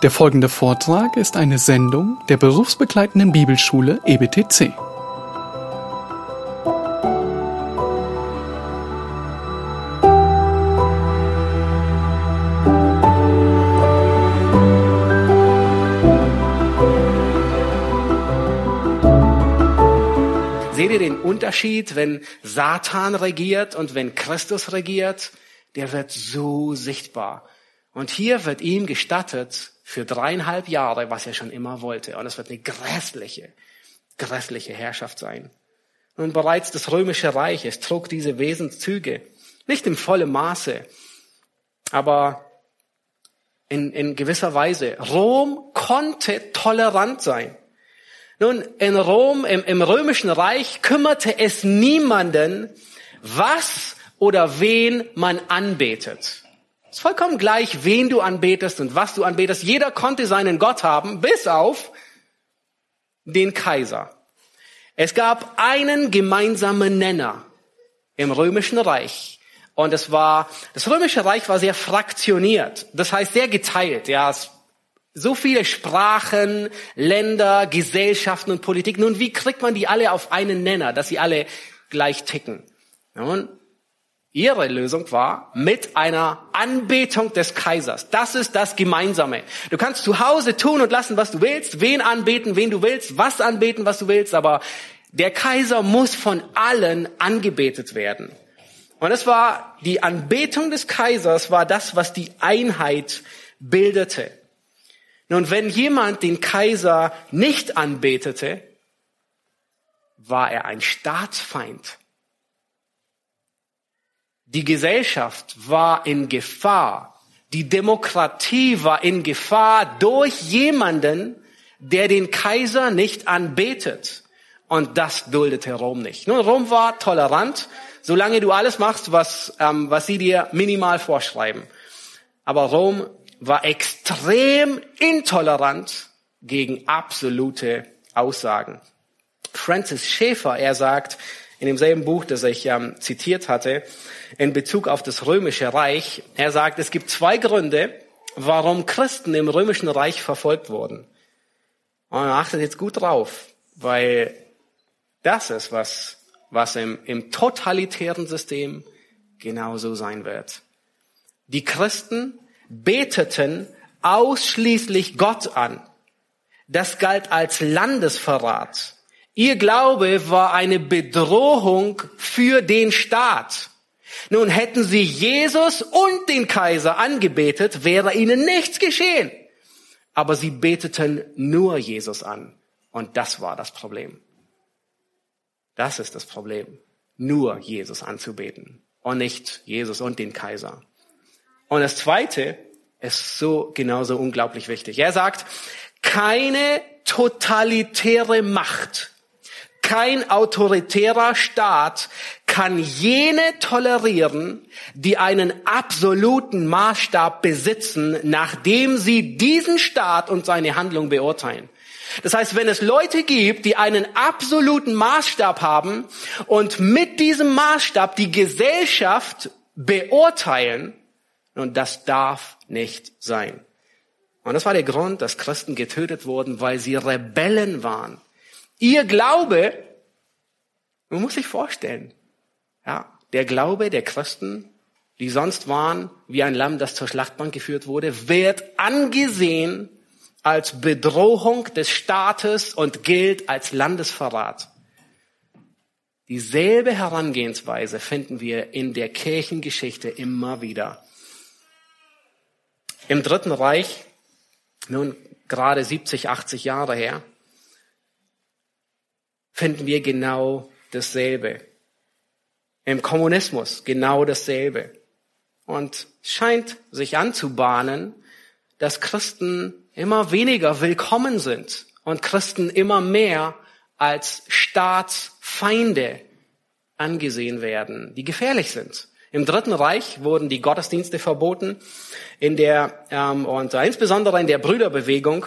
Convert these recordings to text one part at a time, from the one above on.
Der folgende Vortrag ist eine Sendung der berufsbegleitenden Bibelschule EBTC. Seht ihr den Unterschied, wenn Satan regiert und wenn Christus regiert? Der wird so sichtbar. Und hier wird ihm gestattet, für dreieinhalb Jahre, was er schon immer wollte. Und es wird eine grässliche, grässliche Herrschaft sein. Und bereits das römische Reich, es trug diese Wesenszüge. Nicht im vollen Maße, aber in, in gewisser Weise. Rom konnte tolerant sein. Nun, in Rom, im, im römischen Reich kümmerte es niemanden, was oder wen man anbetet. Es ist vollkommen gleich, wen du anbetest und was du anbetest. Jeder konnte seinen Gott haben, bis auf den Kaiser. Es gab einen gemeinsamen Nenner im römischen Reich. Und es war, das römische Reich war sehr fraktioniert. Das heißt sehr geteilt. Ja, es so viele Sprachen, Länder, Gesellschaften und Politik. Nun, wie kriegt man die alle auf einen Nenner, dass sie alle gleich ticken? Nun, ihre Lösung war mit einer Anbetung des Kaisers. Das ist das Gemeinsame. Du kannst zu Hause tun und lassen, was du willst, wen anbeten, wen du willst, was anbeten, was du willst, aber der Kaiser muss von allen angebetet werden. Und es war die Anbetung des Kaisers war das, was die Einheit bildete. Nun, wenn jemand den Kaiser nicht anbetete, war er ein Staatsfeind. Die Gesellschaft war in Gefahr. Die Demokratie war in Gefahr durch jemanden, der den Kaiser nicht anbetet. Und das duldete Rom nicht. Nun, Rom war tolerant, solange du alles machst, was, ähm, was sie dir minimal vorschreiben. Aber Rom war extrem intolerant gegen absolute Aussagen. Francis Schaeffer, er sagt in demselben Buch, das ich ähm, zitiert hatte, in Bezug auf das römische Reich, er sagt, es gibt zwei Gründe, warum Christen im römischen Reich verfolgt wurden. Und achtet jetzt gut drauf, weil das ist, was, was im, im totalitären System genauso sein wird. Die Christen beteten ausschließlich Gott an. Das galt als Landesverrat. Ihr Glaube war eine Bedrohung für den Staat. Nun hätten sie Jesus und den Kaiser angebetet, wäre ihnen nichts geschehen. Aber sie beteten nur Jesus an. Und das war das Problem. Das ist das Problem. Nur Jesus anzubeten und nicht Jesus und den Kaiser. Und das zweite ist so genauso unglaublich wichtig. Er sagt, keine totalitäre Macht, kein autoritärer Staat kann jene tolerieren, die einen absoluten Maßstab besitzen, nachdem sie diesen Staat und seine Handlung beurteilen. Das heißt, wenn es Leute gibt, die einen absoluten Maßstab haben und mit diesem Maßstab die Gesellschaft beurteilen, und das darf nicht sein. Und das war der Grund, dass Christen getötet wurden, weil sie Rebellen waren. Ihr Glaube, man muss sich vorstellen, ja, der Glaube der Christen, die sonst waren wie ein Lamm, das zur Schlachtbank geführt wurde, wird angesehen als Bedrohung des Staates und gilt als Landesverrat. Dieselbe Herangehensweise finden wir in der Kirchengeschichte immer wieder. Im Dritten Reich, nun gerade 70, 80 Jahre her, finden wir genau dasselbe. Im Kommunismus genau dasselbe. Und scheint sich anzubahnen, dass Christen immer weniger willkommen sind und Christen immer mehr als Staatsfeinde angesehen werden, die gefährlich sind. Im Dritten Reich wurden die Gottesdienste verboten, in der ähm, und insbesondere in der Brüderbewegung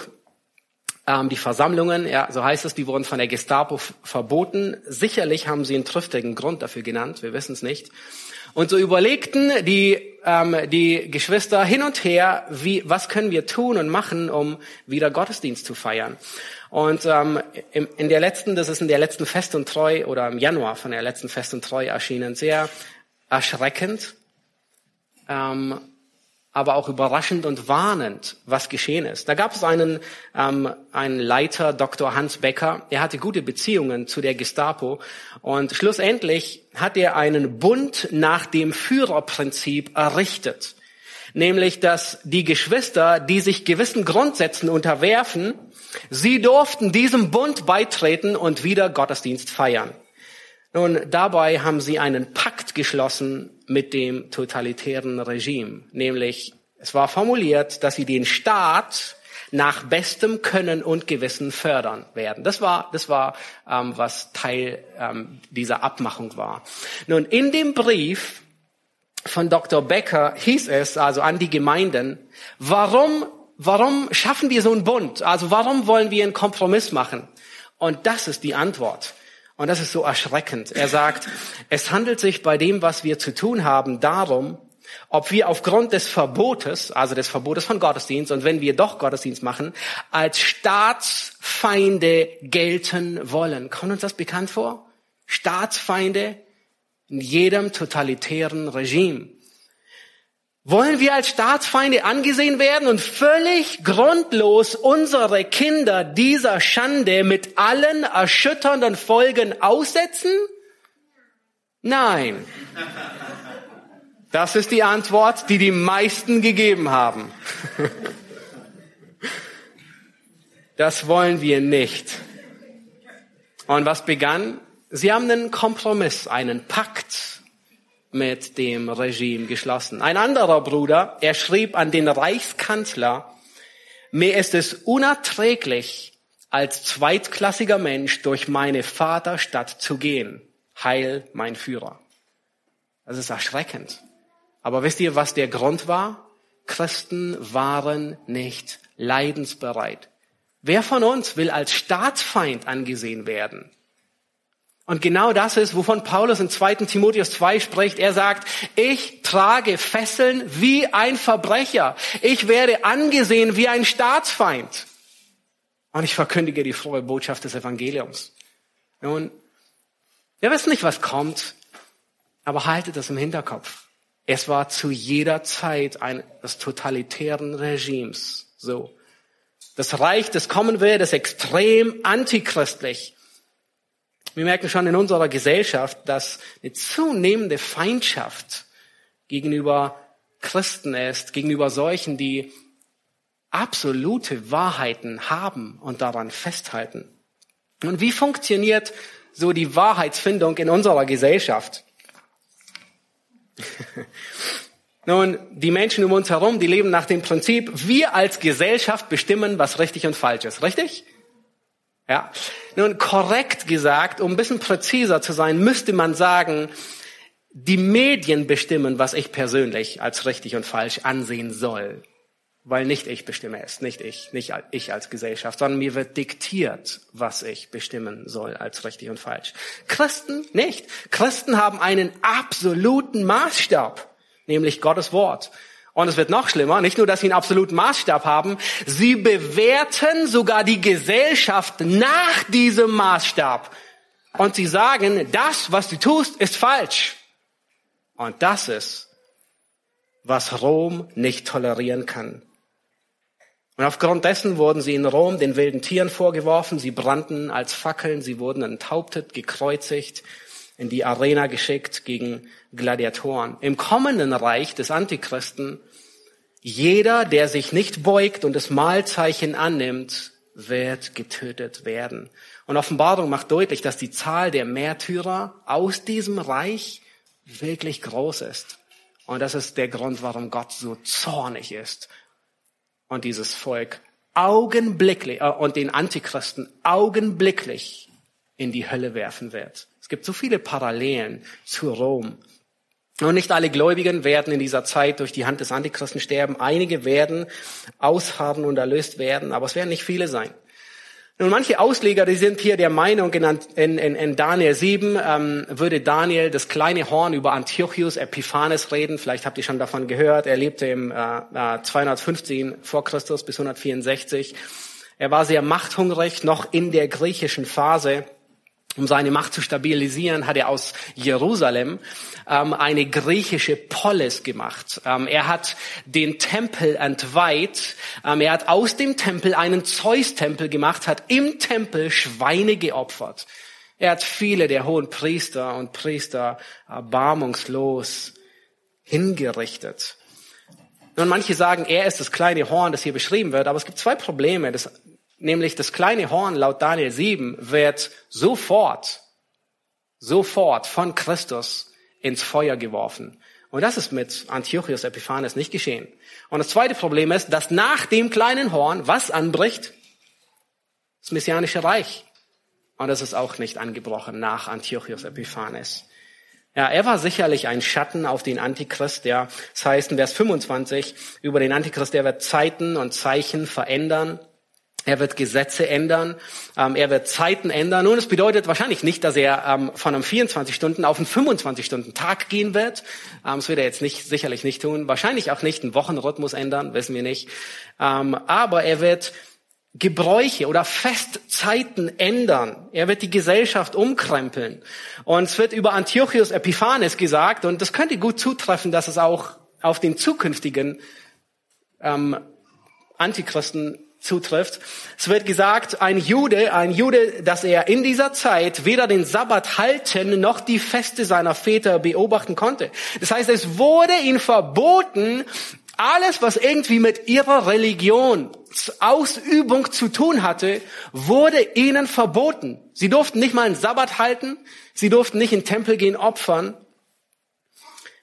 ähm, die Versammlungen, ja, so heißt es, die wurden von der Gestapo verboten. Sicherlich haben sie einen triftigen Grund dafür genannt, wir wissen es nicht. Und so überlegten die, ähm, die Geschwister hin und her, wie, was können wir tun und machen, um wieder Gottesdienst zu feiern. Und ähm, in, in der letzten, das ist in der letzten Fest und Treu oder im Januar von der letzten Fest und Treu erschienen, sehr erschreckend. Ähm, aber auch überraschend und warnend, was geschehen ist. Da gab es einen, ähm, einen Leiter, Dr. Hans Becker, er hatte gute Beziehungen zu der Gestapo und schlussendlich hat er einen Bund nach dem Führerprinzip errichtet. Nämlich, dass die Geschwister, die sich gewissen Grundsätzen unterwerfen, sie durften diesem Bund beitreten und wieder Gottesdienst feiern. Nun, dabei haben sie einen Pakt geschlossen mit dem totalitären Regime. Nämlich, es war formuliert, dass sie den Staat nach bestem Können und Gewissen fördern werden. Das war, das war, ähm, was Teil ähm, dieser Abmachung war. Nun, in dem Brief von Dr. Becker hieß es also an die Gemeinden, warum, warum schaffen wir so einen Bund? Also warum wollen wir einen Kompromiss machen? Und das ist die Antwort. Und das ist so erschreckend. Er sagt, es handelt sich bei dem, was wir zu tun haben, darum, ob wir aufgrund des Verbotes, also des Verbotes von Gottesdienst, und wenn wir doch Gottesdienst machen, als Staatsfeinde gelten wollen. Kommt uns das bekannt vor? Staatsfeinde in jedem totalitären Regime. Wollen wir als Staatsfeinde angesehen werden und völlig grundlos unsere Kinder dieser Schande mit allen erschütternden Folgen aussetzen? Nein. Das ist die Antwort, die die meisten gegeben haben. Das wollen wir nicht. Und was begann? Sie haben einen Kompromiss, einen Pakt mit dem Regime geschlossen. Ein anderer Bruder, er schrieb an den Reichskanzler, mir ist es unerträglich, als zweitklassiger Mensch durch meine Vaterstadt zu gehen. Heil mein Führer. Das ist erschreckend. Aber wisst ihr, was der Grund war? Christen waren nicht leidensbereit. Wer von uns will als Staatsfeind angesehen werden? Und genau das ist, wovon Paulus in 2. Timotheus 2 spricht. Er sagt, ich trage Fesseln wie ein Verbrecher. Ich werde angesehen wie ein Staatsfeind. Und ich verkündige die frohe Botschaft des Evangeliums. Nun, wir wissen nicht, was kommt, aber haltet das im Hinterkopf. Es war zu jeder Zeit eines totalitären Regimes so. Das Reich, das kommen will, das extrem antichristlich. Wir merken schon in unserer Gesellschaft, dass eine zunehmende Feindschaft gegenüber Christen ist, gegenüber solchen, die absolute Wahrheiten haben und daran festhalten. Und wie funktioniert so die Wahrheitsfindung in unserer Gesellschaft? Nun, die Menschen um uns herum, die leben nach dem Prinzip, wir als Gesellschaft bestimmen, was richtig und falsch ist. Richtig? Ja. Nun, korrekt gesagt, um ein bisschen präziser zu sein, müsste man sagen, die Medien bestimmen, was ich persönlich als richtig und falsch ansehen soll. Weil nicht ich bestimme es, nicht ich, nicht ich als Gesellschaft, sondern mir wird diktiert, was ich bestimmen soll als richtig und falsch. Christen nicht. Christen haben einen absoluten Maßstab, nämlich Gottes Wort. Und es wird noch schlimmer, nicht nur, dass sie einen absoluten Maßstab haben, sie bewerten sogar die Gesellschaft nach diesem Maßstab. Und sie sagen, das, was du tust, ist falsch. Und das ist, was Rom nicht tolerieren kann. Und aufgrund dessen wurden sie in Rom den wilden Tieren vorgeworfen, sie brannten als Fackeln, sie wurden enthauptet, gekreuzigt, in die Arena geschickt gegen Gladiatoren. Im kommenden Reich des Antichristen, jeder, der sich nicht beugt und das Mahlzeichen annimmt, wird getötet werden. Und Offenbarung macht deutlich, dass die Zahl der Märtyrer aus diesem Reich wirklich groß ist. Und das ist der Grund, warum Gott so zornig ist und dieses Volk augenblicklich äh, und den Antichristen augenblicklich in die Hölle werfen wird gibt so viele Parallelen zu Rom. Und nicht alle Gläubigen werden in dieser Zeit durch die Hand des Antichristen sterben. Einige werden ausharren und erlöst werden, aber es werden nicht viele sein. Nun, manche Ausleger, die sind hier der Meinung, in, in, in Daniel 7 ähm, würde Daniel das kleine Horn über Antiochus Epiphanes reden. Vielleicht habt ihr schon davon gehört. Er lebte im äh, 215 vor Christus bis 164. Er war sehr machthungrig, noch in der griechischen Phase. Um seine Macht zu stabilisieren, hat er aus Jerusalem ähm, eine griechische Polis gemacht. Ähm, er hat den Tempel entweiht. Ähm, er hat aus dem Tempel einen Zeus-Tempel gemacht, hat im Tempel Schweine geopfert. Er hat viele der hohen Priester und Priester erbarmungslos hingerichtet. Nun, manche sagen, er ist das kleine Horn, das hier beschrieben wird, aber es gibt zwei Probleme. Das nämlich das kleine Horn laut Daniel 7 wird sofort, sofort von Christus ins Feuer geworfen. Und das ist mit Antiochus Epiphanes nicht geschehen. Und das zweite Problem ist, dass nach dem kleinen Horn was anbricht? Das Messianische Reich. Und das ist auch nicht angebrochen nach Antiochus Epiphanes. Ja, er war sicherlich ein Schatten auf den Antichrist, ja. Das heißt in Vers 25 über den Antichrist, der wird Zeiten und Zeichen verändern. Er wird Gesetze ändern, ähm, er wird Zeiten ändern. Nun, es bedeutet wahrscheinlich nicht, dass er ähm, von einem 24 Stunden auf einen 25 Stunden Tag gehen wird. Ähm, das wird er jetzt nicht, sicherlich nicht tun. Wahrscheinlich auch nicht einen Wochenrhythmus ändern, wissen wir nicht. Ähm, aber er wird Gebräuche oder Festzeiten ändern. Er wird die Gesellschaft umkrempeln. Und es wird über Antiochus Epiphanes gesagt, und das könnte gut zutreffen, dass es auch auf den zukünftigen ähm, Antichristen zutrifft. Es wird gesagt, ein Jude, ein Jude, dass er in dieser Zeit weder den Sabbat halten noch die Feste seiner Väter beobachten konnte. Das heißt, es wurde ihnen verboten, alles, was irgendwie mit ihrer Religion Ausübung zu tun hatte, wurde ihnen verboten. Sie durften nicht mal einen Sabbat halten, sie durften nicht in den Tempel gehen opfern,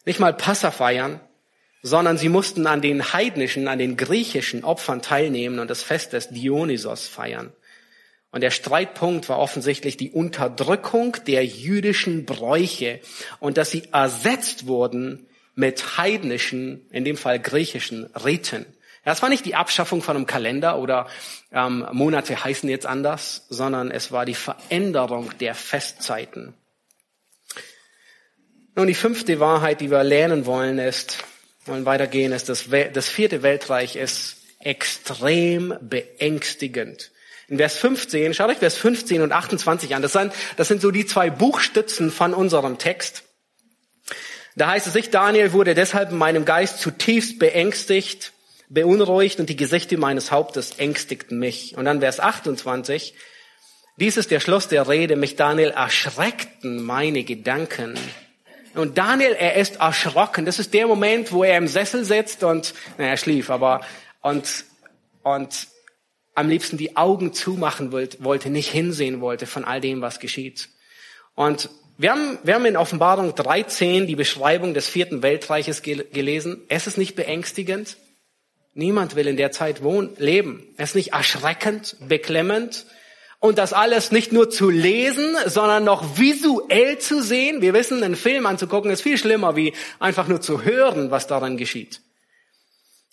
nicht mal Passa feiern sondern sie mussten an den heidnischen, an den griechischen Opfern teilnehmen und das Fest des Dionysos feiern. Und der Streitpunkt war offensichtlich die Unterdrückung der jüdischen Bräuche und dass sie ersetzt wurden mit heidnischen, in dem Fall griechischen Riten. Das war nicht die Abschaffung von einem Kalender oder ähm, Monate heißen jetzt anders, sondern es war die Veränderung der Festzeiten. Nun, die fünfte Wahrheit, die wir lernen wollen, ist, wollen weitergehen, ist das, das vierte Weltreich ist extrem beängstigend. In Vers 15, schaut euch Vers 15 und 28 an. Das sind, das sind so die zwei Buchstützen von unserem Text. Da heißt es, ich, Daniel, wurde deshalb in meinem Geist zutiefst beängstigt, beunruhigt und die Gesichter meines Hauptes ängstigten mich. Und dann Vers 28, dies ist der Schluss der Rede, mich Daniel erschreckten meine Gedanken und Daniel, er ist erschrocken. Das ist der Moment, wo er im Sessel sitzt und, naja, er schlief, aber, und, und am liebsten die Augen zumachen wollte, nicht hinsehen wollte von all dem, was geschieht. Und wir haben, wir haben in Offenbarung 13 die Beschreibung des vierten Weltreiches gelesen. Es ist nicht beängstigend. Niemand will in der Zeit wohnen, leben. Es ist nicht erschreckend, beklemmend. Und das alles nicht nur zu lesen, sondern noch visuell zu sehen. Wir wissen, einen Film anzugucken ist viel schlimmer, wie einfach nur zu hören, was darin geschieht.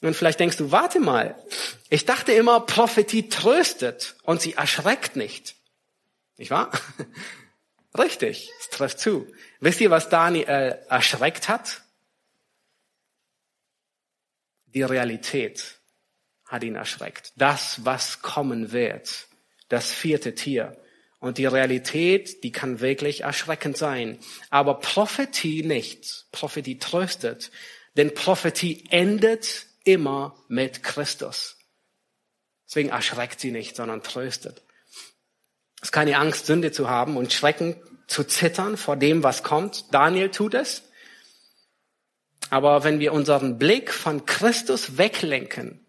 Und vielleicht denkst du, warte mal, ich dachte immer, Prophetie tröstet und sie erschreckt nicht. Nicht wahr? Richtig, es trifft zu. Wisst ihr, was Daniel erschreckt hat? Die Realität hat ihn erschreckt. Das, was kommen wird das vierte Tier. Und die Realität, die kann wirklich erschreckend sein. Aber Prophetie nicht. Prophetie tröstet. Denn Prophetie endet immer mit Christus. Deswegen erschreckt sie nicht, sondern tröstet. Es ist keine Angst, Sünde zu haben und Schrecken zu zittern vor dem, was kommt. Daniel tut es. Aber wenn wir unseren Blick von Christus weglenken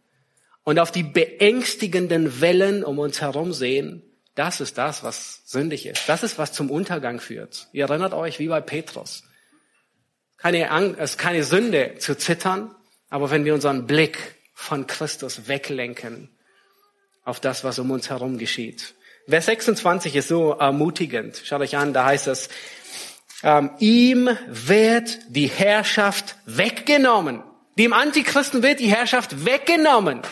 und auf die beängstigenden Wellen um uns herum sehen, das ist das, was sündig ist. Das ist, was zum Untergang führt. Ihr erinnert euch, wie bei Petrus. Keine Angst, es ist keine Sünde zu zittern, aber wenn wir unseren Blick von Christus weglenken auf das, was um uns herum geschieht. Vers 26 ist so ermutigend. Schaut euch an, da heißt es, ähm, ihm wird die Herrschaft weggenommen. Dem Antichristen wird die Herrschaft weggenommen.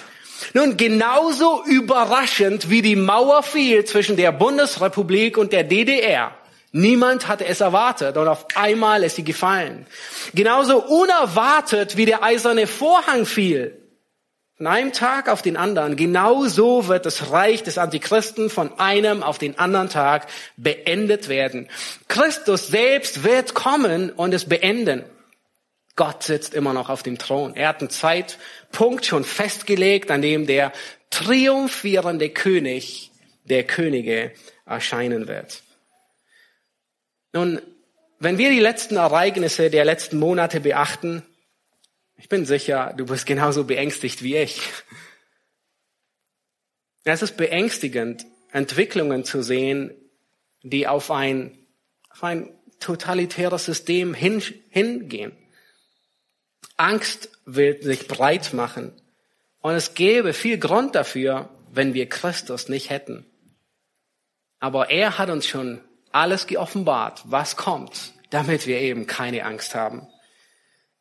Nun, genauso überraschend wie die Mauer fiel zwischen der Bundesrepublik und der DDR. Niemand hatte es erwartet und auf einmal ist sie gefallen. Genauso unerwartet wie der eiserne Vorhang fiel. Von einem Tag auf den anderen. Genauso wird das Reich des Antichristen von einem auf den anderen Tag beendet werden. Christus selbst wird kommen und es beenden. Gott sitzt immer noch auf dem Thron. Er hat einen Zeitpunkt schon festgelegt, an dem der triumphierende König der Könige erscheinen wird. Nun, wenn wir die letzten Ereignisse der letzten Monate beachten, ich bin sicher, du bist genauso beängstigt wie ich. Es ist beängstigend, Entwicklungen zu sehen, die auf ein, auf ein totalitäres System hin, hingehen. Angst will sich breit machen. Und es gäbe viel Grund dafür, wenn wir Christus nicht hätten. Aber er hat uns schon alles geoffenbart, was kommt, damit wir eben keine Angst haben.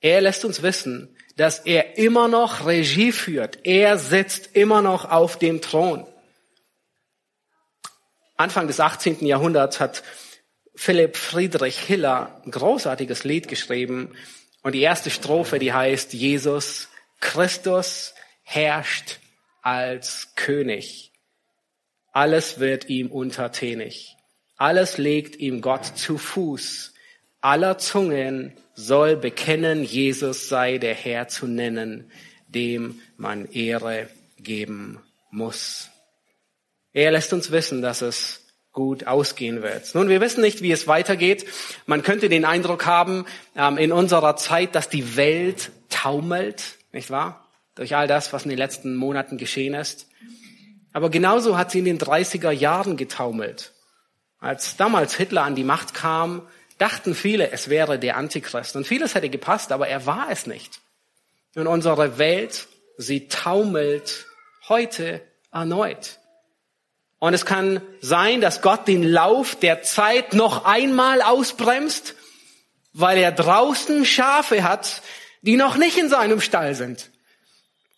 Er lässt uns wissen, dass er immer noch Regie führt. Er sitzt immer noch auf dem Thron. Anfang des 18. Jahrhunderts hat Philipp Friedrich Hiller ein großartiges Lied geschrieben. Und die erste Strophe, die heißt, Jesus Christus herrscht als König. Alles wird ihm untertänig. Alles legt ihm Gott zu Fuß. Aller Zungen soll bekennen, Jesus sei der Herr zu nennen, dem man Ehre geben muss. Er lässt uns wissen, dass es gut ausgehen wird. Nun, wir wissen nicht, wie es weitergeht. Man könnte den Eindruck haben ähm, in unserer Zeit, dass die Welt taumelt, nicht wahr? Durch all das, was in den letzten Monaten geschehen ist. Aber genauso hat sie in den 30er Jahren getaumelt. Als damals Hitler an die Macht kam, dachten viele, es wäre der Antichrist. Und vieles hätte gepasst, aber er war es nicht. Und unsere Welt, sie taumelt heute erneut. Und es kann sein, dass Gott den Lauf der Zeit noch einmal ausbremst, weil er draußen Schafe hat, die noch nicht in seinem Stall sind.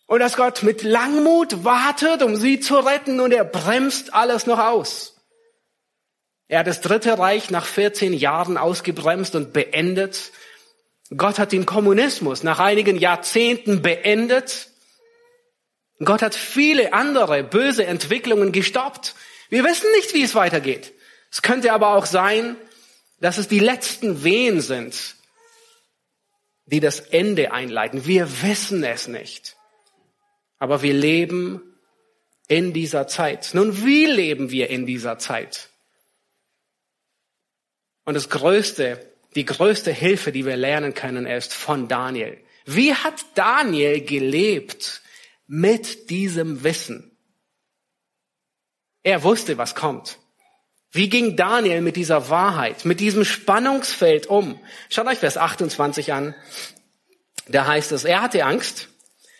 Und dass Gott mit Langmut wartet, um sie zu retten und er bremst alles noch aus. Er hat das Dritte Reich nach 14 Jahren ausgebremst und beendet. Gott hat den Kommunismus nach einigen Jahrzehnten beendet. Gott hat viele andere böse Entwicklungen gestoppt. Wir wissen nicht, wie es weitergeht. Es könnte aber auch sein, dass es die letzten Wehen sind, die das Ende einleiten. Wir wissen es nicht. Aber wir leben in dieser Zeit. Nun, wie leben wir in dieser Zeit? Und das größte, die größte Hilfe, die wir lernen können, ist von Daniel. Wie hat Daniel gelebt mit diesem Wissen? Er wusste, was kommt. Wie ging Daniel mit dieser Wahrheit, mit diesem Spannungsfeld um? Schaut euch Vers 28 an. Da heißt es, er hatte Angst.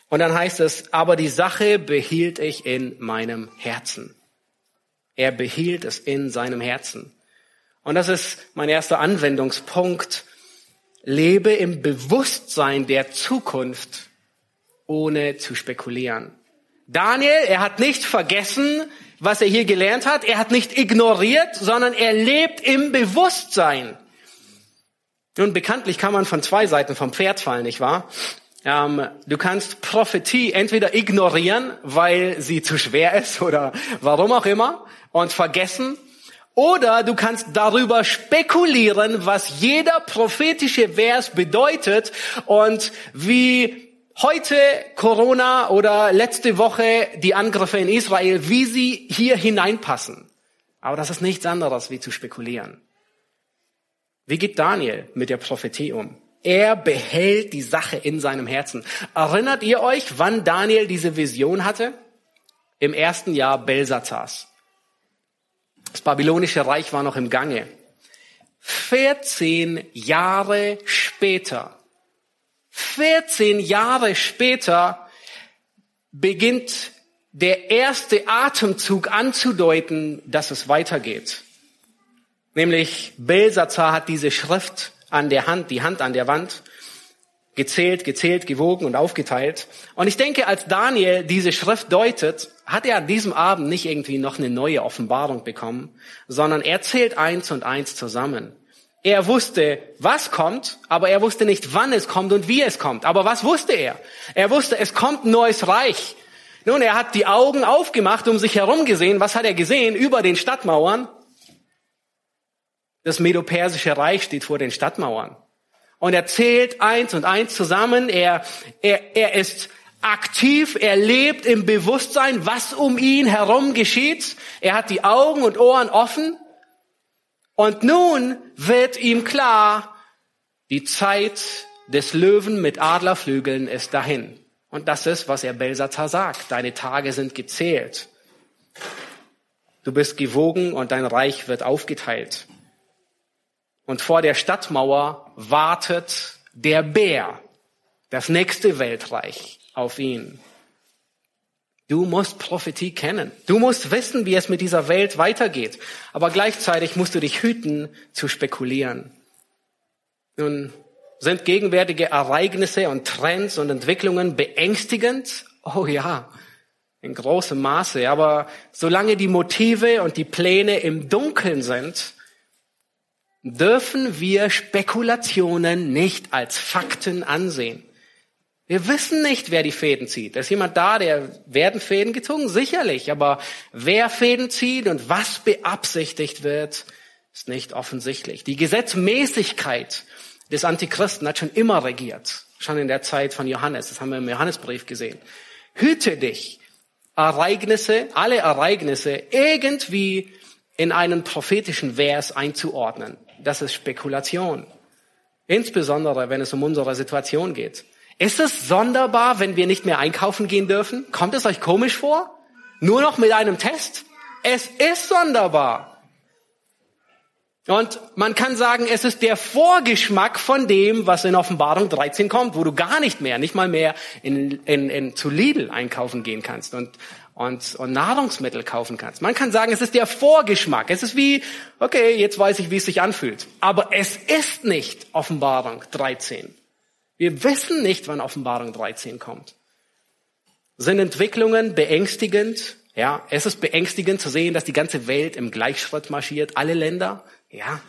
Und dann heißt es, aber die Sache behielt ich in meinem Herzen. Er behielt es in seinem Herzen. Und das ist mein erster Anwendungspunkt. Lebe im Bewusstsein der Zukunft, ohne zu spekulieren. Daniel, er hat nicht vergessen, was er hier gelernt hat. Er hat nicht ignoriert, sondern er lebt im Bewusstsein. Nun, bekanntlich kann man von zwei Seiten vom Pferd fallen, nicht wahr? Ähm, du kannst Prophetie entweder ignorieren, weil sie zu schwer ist oder warum auch immer und vergessen, oder du kannst darüber spekulieren, was jeder prophetische Vers bedeutet und wie heute Corona oder letzte Woche die Angriffe in Israel, wie sie hier hineinpassen. Aber das ist nichts anderes wie zu spekulieren. Wie geht Daniel mit der Prophetie um? Er behält die Sache in seinem Herzen. Erinnert ihr euch, wann Daniel diese Vision hatte? Im ersten Jahr Belsazars. Das babylonische Reich war noch im Gange. 14 Jahre später, 14 Jahre später beginnt der erste Atemzug anzudeuten, dass es weitergeht. Nämlich Belsazar hat diese Schrift an der Hand, die Hand an der Wand. gezählt, gezählt, gewogen und aufgeteilt. Und ich denke, als Daniel diese Schrift deutet, hat er an diesem Abend nicht irgendwie noch eine neue Offenbarung bekommen, sondern er zählt eins und eins zusammen. Er wusste, was kommt, aber er wusste nicht, wann es kommt und wie es kommt. Aber was wusste er? Er wusste, es kommt ein neues Reich. Nun, er hat die Augen aufgemacht, um sich herum gesehen. Was hat er gesehen? Über den Stadtmauern. Das Medo-Persische Reich steht vor den Stadtmauern. Und er zählt eins und eins zusammen. Er, er, er ist aktiv, er lebt im Bewusstsein, was um ihn herum geschieht. Er hat die Augen und Ohren offen. Und nun wird ihm klar, die Zeit des Löwen mit Adlerflügeln ist dahin. Und das ist, was er Belsazar sagt. Deine Tage sind gezählt. Du bist gewogen und dein Reich wird aufgeteilt. Und vor der Stadtmauer wartet der Bär, das nächste Weltreich auf ihn. Du musst Prophetie kennen. Du musst wissen, wie es mit dieser Welt weitergeht. Aber gleichzeitig musst du dich hüten, zu spekulieren. Nun, sind gegenwärtige Ereignisse und Trends und Entwicklungen beängstigend? Oh ja, in großem Maße. Aber solange die Motive und die Pläne im Dunkeln sind, dürfen wir Spekulationen nicht als Fakten ansehen. Wir wissen nicht, wer die Fäden zieht. Da ist jemand da, der werden Fäden gezogen? Sicherlich. Aber wer Fäden zieht und was beabsichtigt wird, ist nicht offensichtlich. Die Gesetzmäßigkeit des Antichristen hat schon immer regiert. Schon in der Zeit von Johannes. Das haben wir im Johannesbrief gesehen. Hüte dich, Ereignisse, alle Ereignisse irgendwie in einen prophetischen Vers einzuordnen. Das ist Spekulation. Insbesondere, wenn es um unsere Situation geht. Ist es sonderbar, wenn wir nicht mehr einkaufen gehen dürfen? Kommt es euch komisch vor? Nur noch mit einem Test? Es ist sonderbar. Und man kann sagen, es ist der Vorgeschmack von dem, was in Offenbarung 13 kommt, wo du gar nicht mehr, nicht mal mehr in, in, in, zu Lidl einkaufen gehen kannst und, und, und Nahrungsmittel kaufen kannst. Man kann sagen, es ist der Vorgeschmack. Es ist wie, okay, jetzt weiß ich, wie es sich anfühlt. Aber es ist nicht Offenbarung 13. Wir wissen nicht, wann Offenbarung 13 kommt. Sind Entwicklungen beängstigend? Ja, es ist beängstigend zu sehen, dass die ganze Welt im Gleichschritt marschiert, alle Länder. Ja.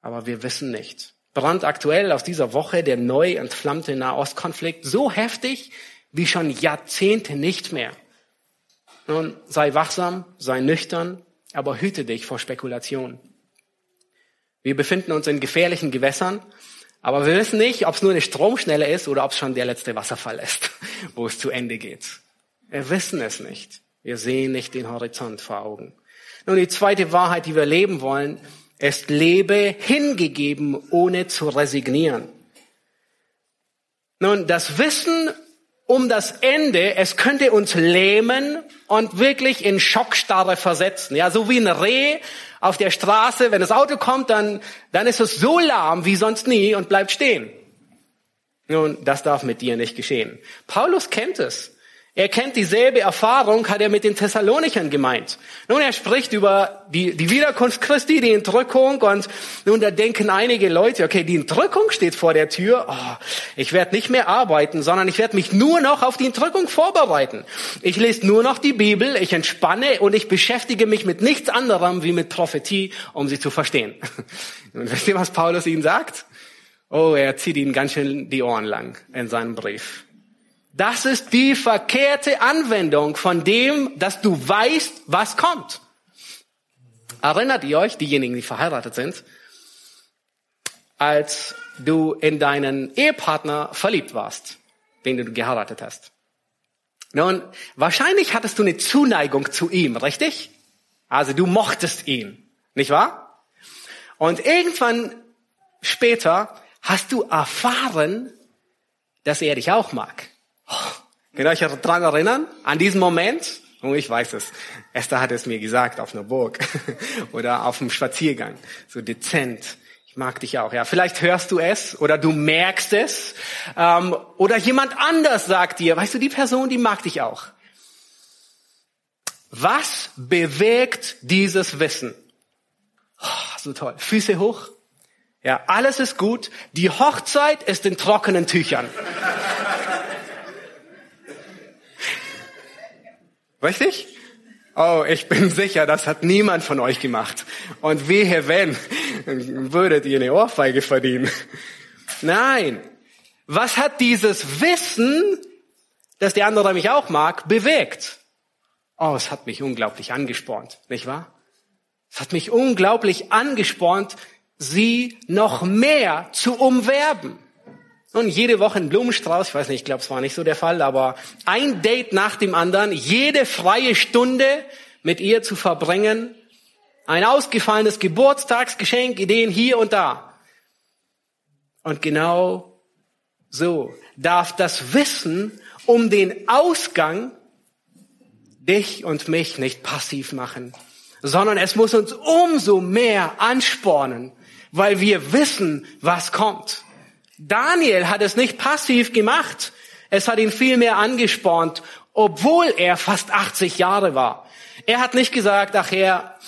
Aber wir wissen nicht. Brandaktuell aus dieser Woche der neu entflammte Nahostkonflikt so heftig wie schon Jahrzehnte nicht mehr. Nun, sei wachsam, sei nüchtern, aber hüte dich vor Spekulation. Wir befinden uns in gefährlichen Gewässern aber wir wissen nicht, ob es nur eine Stromschnelle ist oder ob es schon der letzte Wasserfall ist, wo es zu Ende geht. Wir wissen es nicht. Wir sehen nicht den Horizont vor Augen. Nun, die zweite Wahrheit, die wir leben wollen, ist, lebe hingegeben, ohne zu resignieren. Nun, das Wissen um das Ende, es könnte uns lähmen und wirklich in Schockstarre versetzen. Ja, so wie ein Reh auf der Straße, wenn das Auto kommt, dann, dann ist es so lahm wie sonst nie und bleibt stehen. Nun, das darf mit dir nicht geschehen. Paulus kennt es. Er kennt dieselbe Erfahrung, hat er mit den Thessalonichern gemeint. Nun, er spricht über die, die Wiederkunft Christi, die Entrückung und nun, da denken einige Leute, okay, die Entrückung steht vor der Tür, oh, ich werde nicht mehr arbeiten, sondern ich werde mich nur noch auf die Entrückung vorbereiten. Ich lese nur noch die Bibel, ich entspanne und ich beschäftige mich mit nichts anderem wie mit Prophetie, um sie zu verstehen. Und wisst ihr, was Paulus ihnen sagt? Oh, er zieht ihnen ganz schön die Ohren lang in seinem Brief. Das ist die verkehrte Anwendung von dem, dass du weißt, was kommt. Erinnert ihr euch, diejenigen, die verheiratet sind, als du in deinen Ehepartner verliebt warst, den du geheiratet hast? Nun, wahrscheinlich hattest du eine Zuneigung zu ihm, richtig? Also du mochtest ihn, nicht wahr? Und irgendwann später hast du erfahren, dass er dich auch mag. Könnt ihr euch daran erinnern? An diesen Moment? Oh, ich weiß es. Esther hat es mir gesagt auf einer Burg oder auf einem Spaziergang. So dezent. Ich mag dich auch. Ja, vielleicht hörst du es oder du merkst es ähm, oder jemand anders sagt dir, weißt du, die Person, die mag dich auch. Was bewegt dieses Wissen? Oh, so toll. Füße hoch. Ja, alles ist gut. Die Hochzeit ist in trockenen Tüchern. Richtig? Oh, ich bin sicher, das hat niemand von euch gemacht. Und wehe wenn, würdet ihr eine Ohrfeige verdienen. Nein. Was hat dieses Wissen, dass der andere mich auch mag, bewegt? Oh, es hat mich unglaublich angespornt, nicht wahr? Es hat mich unglaublich angespornt, sie noch mehr zu umwerben. Und jede Woche ein Blumenstrauß, ich weiß nicht, ich glaube, es war nicht so der Fall, aber ein Date nach dem anderen, jede freie Stunde mit ihr zu verbringen, ein ausgefallenes Geburtstagsgeschenk, Ideen hier und da. Und genau so darf das Wissen um den Ausgang dich und mich nicht passiv machen, sondern es muss uns umso mehr anspornen, weil wir wissen, was kommt. Daniel hat es nicht passiv gemacht. Es hat ihn vielmehr angespornt, obwohl er fast 80 Jahre war. Er hat nicht gesagt, ach Herr,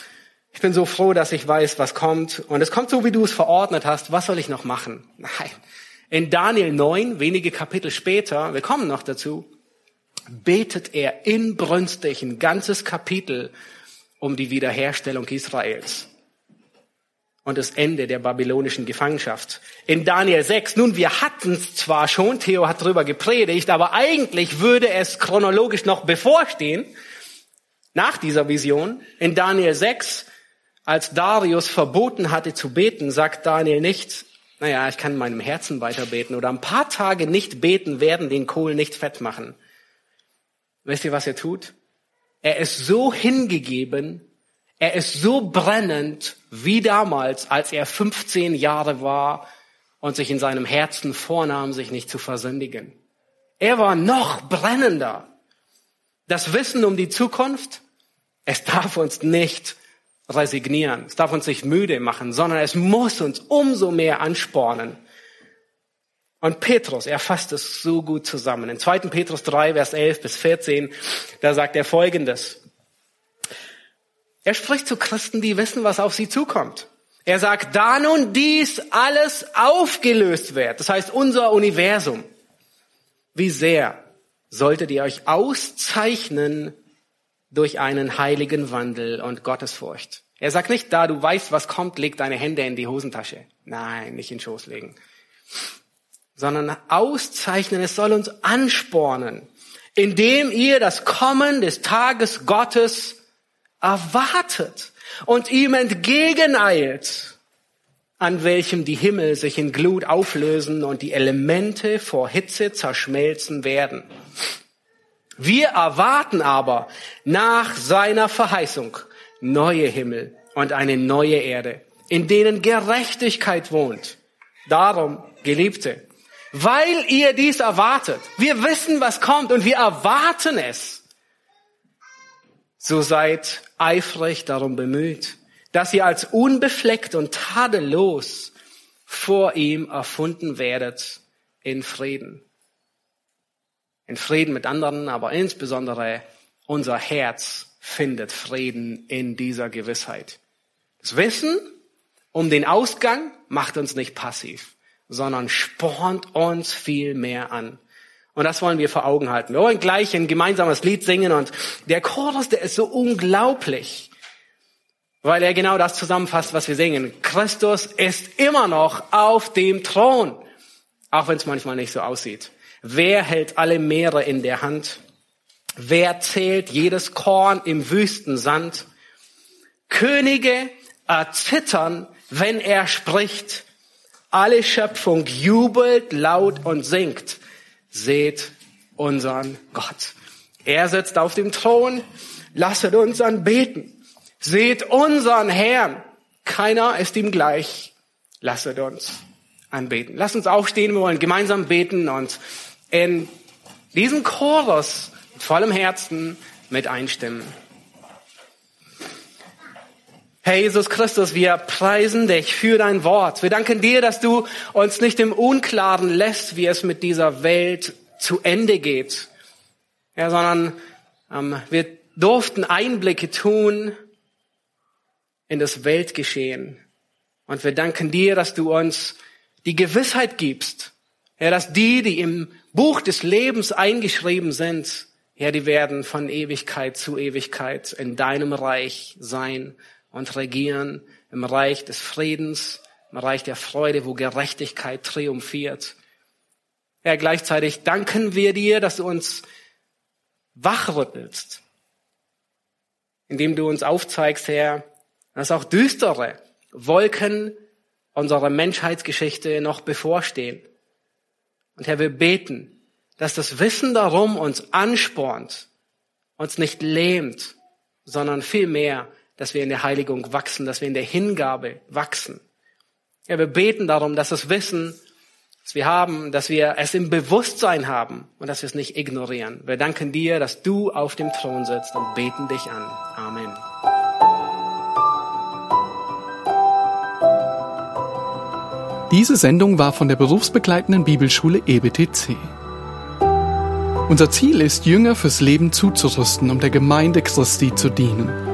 ich bin so froh, dass ich weiß, was kommt. Und es kommt so, wie du es verordnet hast. Was soll ich noch machen? Nein. In Daniel 9, wenige Kapitel später, wir kommen noch dazu, betet er inbrünstig ein ganzes Kapitel um die Wiederherstellung Israels und das Ende der babylonischen Gefangenschaft. In Daniel 6, nun, wir hatten es zwar schon, Theo hat darüber gepredigt, aber eigentlich würde es chronologisch noch bevorstehen, nach dieser Vision. In Daniel 6, als Darius verboten hatte zu beten, sagt Daniel nicht, naja, ich kann in meinem Herzen weiter beten oder ein paar Tage nicht beten werden den Kohl nicht fett machen. Wisst ihr, was er tut? Er ist so hingegeben, er ist so brennend wie damals, als er 15 Jahre war und sich in seinem Herzen vornahm, sich nicht zu versündigen. Er war noch brennender. Das Wissen um die Zukunft, es darf uns nicht resignieren, es darf uns nicht müde machen, sondern es muss uns umso mehr anspornen. Und Petrus, er fasst es so gut zusammen. In 2. Petrus 3, Vers 11 bis 14, da sagt er Folgendes. Er spricht zu Christen, die wissen, was auf sie zukommt. Er sagt, da nun dies alles aufgelöst wird, das heißt unser Universum, wie sehr solltet ihr euch auszeichnen durch einen heiligen Wandel und Gottesfurcht. Er sagt nicht, da du weißt, was kommt, leg deine Hände in die Hosentasche. Nein, nicht in den Schoß legen. Sondern auszeichnen, es soll uns anspornen, indem ihr das Kommen des Tages Gottes erwartet und ihm entgegeneilt, an welchem die Himmel sich in Glut auflösen und die Elemente vor Hitze zerschmelzen werden. Wir erwarten aber nach seiner Verheißung neue Himmel und eine neue Erde, in denen Gerechtigkeit wohnt. Darum, Geliebte, weil ihr dies erwartet, wir wissen, was kommt und wir erwarten es, so seid eifrig darum bemüht, dass ihr als unbefleckt und tadellos vor ihm erfunden werdet in Frieden. In Frieden mit anderen, aber insbesondere unser Herz findet Frieden in dieser Gewissheit. Das Wissen um den Ausgang macht uns nicht passiv, sondern spornt uns viel mehr an. Und das wollen wir vor Augen halten. Wir wollen gleich ein gemeinsames Lied singen und der Chorus, der ist so unglaublich, weil er genau das zusammenfasst, was wir singen. Christus ist immer noch auf dem Thron, auch wenn es manchmal nicht so aussieht. Wer hält alle Meere in der Hand? Wer zählt jedes Korn im Wüstensand? Könige erzittern, wenn er spricht. Alle Schöpfung jubelt laut und singt seht unseren Gott. Er sitzt auf dem Thron, lasset uns anbeten. Seht unseren Herrn. Keiner ist ihm gleich. Lasset uns anbeten. Lasst uns aufstehen, wir wollen gemeinsam beten und in diesem Chorus mit vollem Herzen mit einstimmen. Herr Jesus Christus, wir preisen dich für dein Wort. Wir danken dir, dass du uns nicht im Unklaren lässt, wie es mit dieser Welt zu Ende geht, ja, sondern ähm, wir durften Einblicke tun in das Weltgeschehen. Und wir danken dir, dass du uns die Gewissheit gibst, Herr, dass die, die im Buch des Lebens eingeschrieben sind, Herr, die werden von Ewigkeit zu Ewigkeit in deinem Reich sein und regieren, im Reich des Friedens, im Reich der Freude, wo Gerechtigkeit triumphiert. Herr, gleichzeitig danken wir dir, dass du uns wachrüttelst, indem du uns aufzeigst, Herr, dass auch düstere Wolken unserer Menschheitsgeschichte noch bevorstehen. Und Herr, wir beten, dass das Wissen darum uns anspornt, uns nicht lähmt, sondern vielmehr, dass wir in der Heiligung wachsen, dass wir in der Hingabe wachsen. Ja, wir beten darum, dass das Wissen, das wir haben, dass wir es im Bewusstsein haben und dass wir es nicht ignorieren. Wir danken dir, dass du auf dem Thron sitzt und beten dich an. Amen. Diese Sendung war von der berufsbegleitenden Bibelschule EBTC. Unser Ziel ist, Jünger fürs Leben zuzurüsten, um der Gemeinde Christi zu dienen.